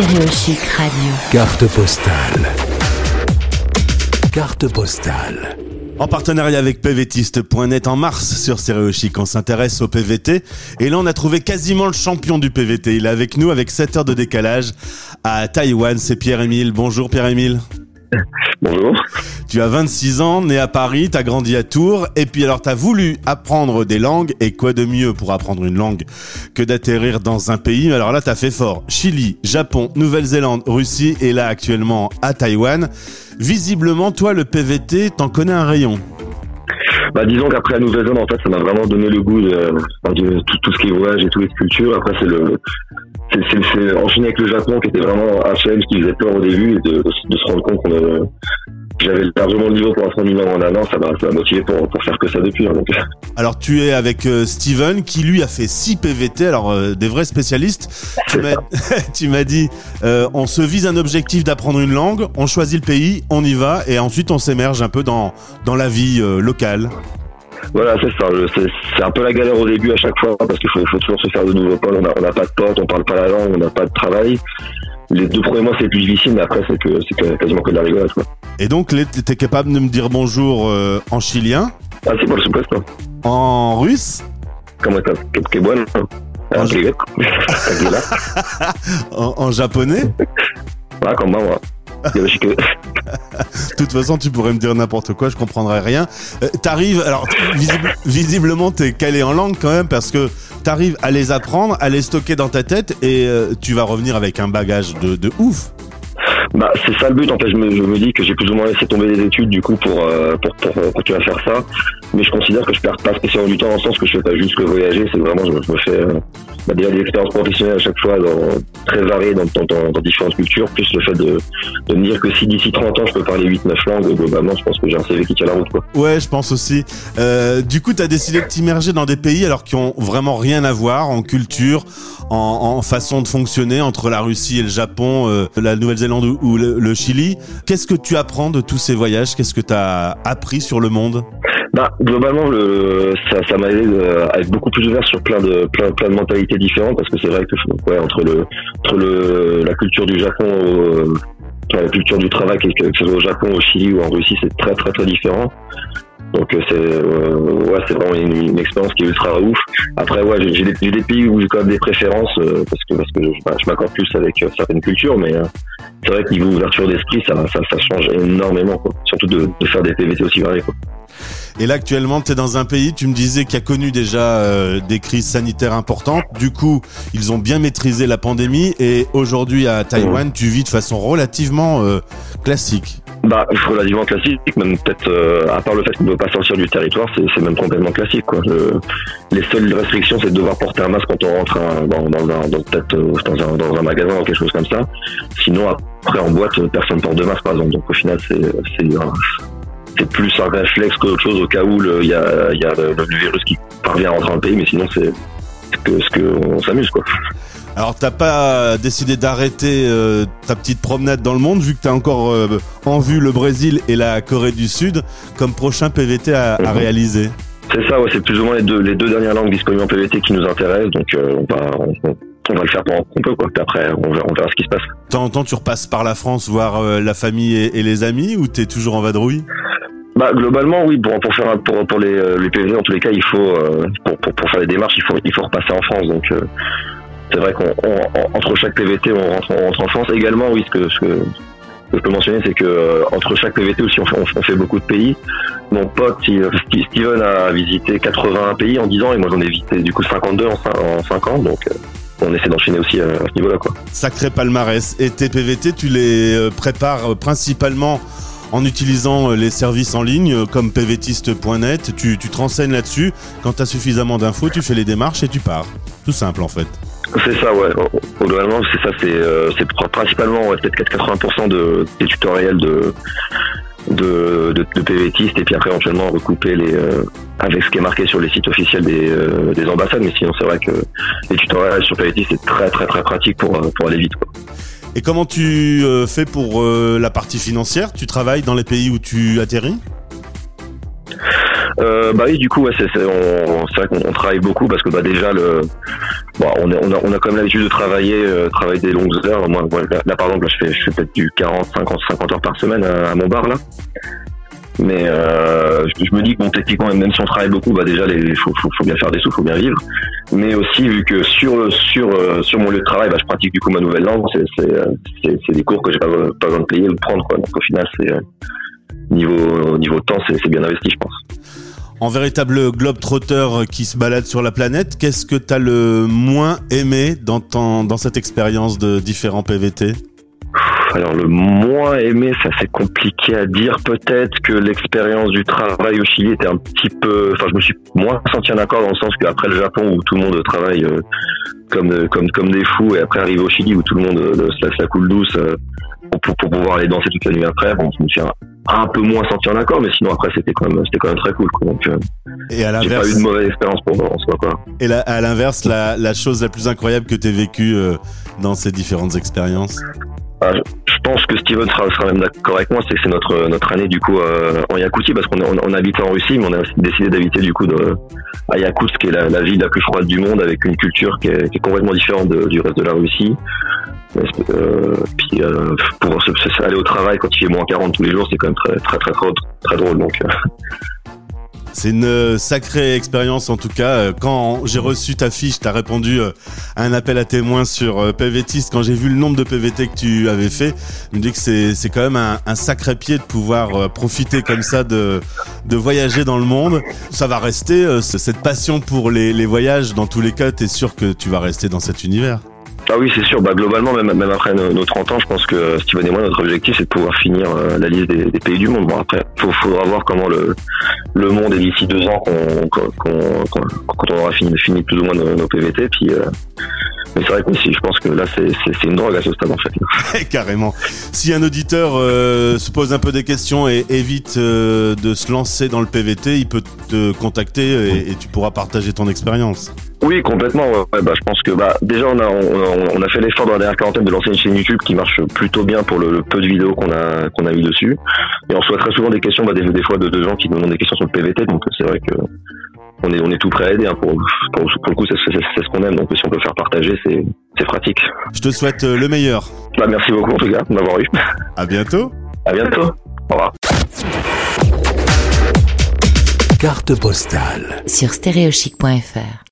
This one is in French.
Stéréochic Radio. Carte postale. Carte postale. En partenariat avec PVTiste.net en mars sur Stéréochic, on s'intéresse au PVT. Et là, on a trouvé quasiment le champion du PVT. Il est avec nous avec 7 heures de décalage à Taïwan. C'est Pierre-Émile. Bonjour Pierre-Émile. Bonjour. Tu as 26 ans, né à Paris, t'as grandi à Tours, et puis alors t'as voulu apprendre des langues, et quoi de mieux pour apprendre une langue que d'atterrir dans un pays? Alors là, t'as fait fort. Chili, Japon, Nouvelle-Zélande, Russie, et là actuellement à Taïwan. Visiblement, toi, le PVT, t'en connais un rayon. Bah, disons qu'après la Nouvelle-Zélande, en fait, ça m'a vraiment donné le goût de, de tout, tout, ce qui est voyage et toutes les cultures. Après, c'est le, c'est enchaîné avec le Japon qui était vraiment un challenge qui faisait peur au début et de, de, se rendre compte qu'on avait j'avais largement le niveau pour apprendre une langue en un an, ça m'a motivé pour, pour faire que ça depuis. Hein, donc. Alors tu es avec euh, Steven qui lui a fait 6 PVT, alors euh, des vrais spécialistes. Tu m'as dit, euh, on se vise un objectif d'apprendre une langue, on choisit le pays, on y va et ensuite on s'émerge un peu dans, dans la vie locale. Voilà, c'est ça. C'est un peu la galère au début à chaque fois parce qu'il faut, faut, toujours se faire de nouveaux potes. On n'a pas de potes, on parle pas la langue, on n'a pas de travail. Les deux premiers mois, c'est plus difficile, mais après, c'est que c'est quasiment que de la rigolade. Quoi. Et donc, étais capable de me dire bonjour euh, en chilien? Ah, c'est le souplesse, quoi. En russe? Comment ça Que bon en, en, en japonais? Ah, comme moi. De toute façon, tu pourrais me dire n'importe quoi, je comprendrais rien. Euh, t'arrives, alors visiblement, t'es calé en langue quand même parce que t'arrives à les apprendre, à les stocker dans ta tête et euh, tu vas revenir avec un bagage de, de ouf. Bah, c'est ça le but. En fait, je me, je me dis que j'ai plus ou moins laissé tomber les études du coup pour, euh, pour, pour, continuer à faire ça. Mais je considère que je perds pas spécialement du temps dans le sens que je fais pas juste que voyager. C'est vraiment, je, me fais euh, bah, déjà des expériences professionnelles à chaque fois, dans, très variées dans, dans, dans, différentes cultures. Plus le fait de, de me dire que si d'ici 30 ans je peux parler 8-9 langues, globalement, je pense que j'ai un CV qui tient la route. Quoi. Ouais, je pense aussi. Euh, du coup, tu as décidé de t'immerger dans des pays alors qui ont vraiment rien à voir en culture, en, en façon de fonctionner entre la Russie et le Japon, euh, la Nouvelle-Zélande ou le, Chili. Qu'est-ce que tu apprends de tous ces voyages? Qu'est-ce que tu as appris sur le monde? Bah, globalement, le, ça, ça m'a aidé euh, à être beaucoup plus ouvert sur plein de plein, plein de mentalités différentes parce que c'est vrai que ouais, entre le entre le la culture du Japon, euh, la culture du travail, que ce soit au Japon, au Chili ou en Russie, c'est très très très différent. Donc euh, c'est euh, ouais, c'est vraiment une, expérience qui est ultra ouf. Après ouais, j'ai des, des, pays où j'ai quand même des préférences euh, parce que parce que je, m'accorde plus avec certaines cultures, mais c'est vrai que niveau ouverture d'esprit, ça, ça, ça change énormément, quoi. surtout de, de, faire des PVT aussi variés. Quoi. Et là, actuellement, tu es dans un pays, tu me disais, qui a connu déjà euh, des crises sanitaires importantes. Du coup, ils ont bien maîtrisé la pandémie. Et aujourd'hui, à Taïwan, tu vis de façon relativement euh, classique. Bah, relativement classique, même peut-être, euh, à part le fait qu'on ne peut pas sortir du territoire, c'est même complètement classique. Quoi. les seules restrictions, c'est de devoir porter un masque quand on rentre dans, dans, un, dans, peut-être dans, un, dans un magasin ou quelque chose comme ça. Sinon, après, en boîte, personne porte de masque, par exemple. Donc, au final, c'est c'est plus un réflexe qu'autre chose au cas où il y a, y a le, virus qui parvient à rentrer dans le pays, mais sinon c'est ce qu'on s'amuse quoi. Alors t'as pas décidé d'arrêter euh, ta petite promenade dans le monde vu que t'as encore euh, en vue le Brésil et la Corée du Sud comme prochain PVT à, à mhm. réaliser? C'est ça, ouais, c'est plus ou moins les deux, les deux dernières langues disponibles en PVT qui nous intéressent, donc euh, on, va, on, va le faire pendant qu'on peut, quoi. Puis après, on verra, on verra, ce qui se passe. De temps en temps, tu repasses par la France voir la famille et, et les amis ou t'es toujours en vadrouille? Bah, globalement, oui. Pour, pour faire pour, pour les, euh, les PV, en tous les cas, il faut euh, pour, pour, pour, faire les démarches, il faut il faut repasser en France. Donc euh, c'est vrai qu'entre chaque PVT, on rentre, on rentre en France. Également, oui, ce que, que, je peux mentionner, c'est que entre chaque PVT aussi, on fait, on fait beaucoup de pays. Mon pote, Steven, a visité 81 pays en 10 ans et moi j'en ai visité du coup 52 en, en 5 ans. Donc on essaie d'enchaîner aussi à, ce niveau-là. Quoi. Sacré palmarès. Et tes PVT, tu les prépares principalement en utilisant euh, les services en ligne euh, comme pvtiste.net. Tu, tu te renseignes là-dessus. Quand tu as suffisamment d'infos, tu fais les démarches et tu pars. Tout simple en fait. C'est ça, ouais. Globalement, c'est ça, c'est euh, principalement peut-être 80% de, des tutoriels de, de, de, PVTiste et puis après éventuellement recouper les, avec ce qui est marqué sur les sites officiels des, des ambassades. Mais sinon, c'est vrai que les tutoriels sur PVTiste, c'est très très très pratique pour, pour aller vite. Et comment tu euh, fais pour euh, la partie financière? Tu travailles dans les pays où tu atterris? Euh, bah oui, du coup, ouais, c'est, vrai qu'on travaille beaucoup parce que bah déjà le bon, on, a, on a quand même l'habitude de travailler, travailler des longues heures. Moi, là, par exemple, là, je fais, je fais peut-être du 40, 50, 50 heures par semaine à, à mon bar là. Mais euh, je, me dis que bon, techniquement, même si on travaille beaucoup, bah déjà, il faut, faut, faut bien faire des sous, faut bien vivre. Mais aussi, vu que sur sur euh, sur mon lieu de travail, bah, je pratique du coup ma nouvelle langue, euh, c'est- c'est des cours que j'ai pas, pas besoin de payer ou de prendre. Quoi. Donc au final, c'est euh, niveau niveau temps, c'est bien investi, je pense. En véritable globe-trotteur qui se balade sur la planète, qu'est-ce que t'as le moins aimé dans, ton, dans cette expérience de différents PVT Alors le moins aimé, ça c'est compliqué à dire. Peut-être que l'expérience du travail au Chili était un petit peu. Enfin, je me suis moins senti en accord dans le sens qu'après le Japon où tout le monde travaille euh, comme euh, comme comme des fous et après arriver au Chili où tout le monde euh, se laisse la coule douce euh, pour, pour, pouvoir aller danser toute la nuit après. Bon, je me suis un, un peu moins senti en accord, mais sinon après c'était quand même c'était quand même très cool. Quoi. Donc Et à j'ai pas l'inverse, eu de mauvaise expérience pour moi en soi quoi. et la- à l'inverse, la, la chose la plus incroyable que t'aies vécue euh, dans ces différentes expériences? Ah, je, pense que Steven sera, sera même d'accord avec moi, c'est que c'est notre notre année du coup euh, en Yakoutie parce qu'on on, on habitait en Russie, mais on a décidé d'habiter du coup de, à Yakoutsk, qui est la, la ville la plus froide du monde, avec une culture qui est, qui est complètement différente de- du reste de la Russie. Euh, puis euh, pour aller au travail quand il fait moins 40 tous les jours, c'est quand même très très très très, très drôle. Donc euh, C'est une euh, sacrée expérience en tout cas. Euh, Quand j'ai reçu ta fiche, t'as répondu euh, à un appel à témoins sur euh, PVTist. Quand j'ai vu le nombre de PVT que tu avais fait, je me dis que c'est quand même un, sacré pied de pouvoir profiter comme ça de de voyager dans le monde. Ça va rester ce- cette passion pour les, les voyages. Dans tous les cas, t'es sûr que tu vas rester dans cet univers. Ah oui, c'est sûr. Bah, globalement, même, même après nos, nos 30 ans, je pense que Steven et moi, notre objectif, c'est de pouvoir finir euh, la liste des, pays du monde. Bon, après, faut, faudra voir comment le, le monde est d'ici deux ans, qu'on, qu'on, qu'on- quand on aura fini, fini plus ou moins nos, PVT. Puis, euh, mais c'est vrai que aussi, je pense que là, c'est, c'est, une drogue à ce stade, en fait. Carrément. Si un auditeur euh, se pose un peu des questions et évite de se lancer dans le PVT, il peut te contacter et tu pourras partager ton expérience. Oui, complètement. Ouais, Ouais, bah, je pense que bah, déjà, on a, on, a- on a fait l'effort dans la dernière quarantaine de lancer une chaîne YouTube qui marche plutôt bien pour le, le peu de vidéos qu'on a, qu'on a mis dessus. Et on reçoit très souvent des questions, bah, des, des fois, de, de gens qui nous demandent des questions sur le PVT. Donc, c'est vrai que on est, on est tout prêt à aider. hein, pour, pour, pour le coup, c'est, ce qu'on aime. Donc, si on peut faire partager, c'est, c'est pratique. Je te souhaite euh, le meilleur. Bah, merci beaucoup, en tout cas, de m'avoir eu. À bientôt. À bientôt. Au revoir. Carte postale. sur stéréochic.fr.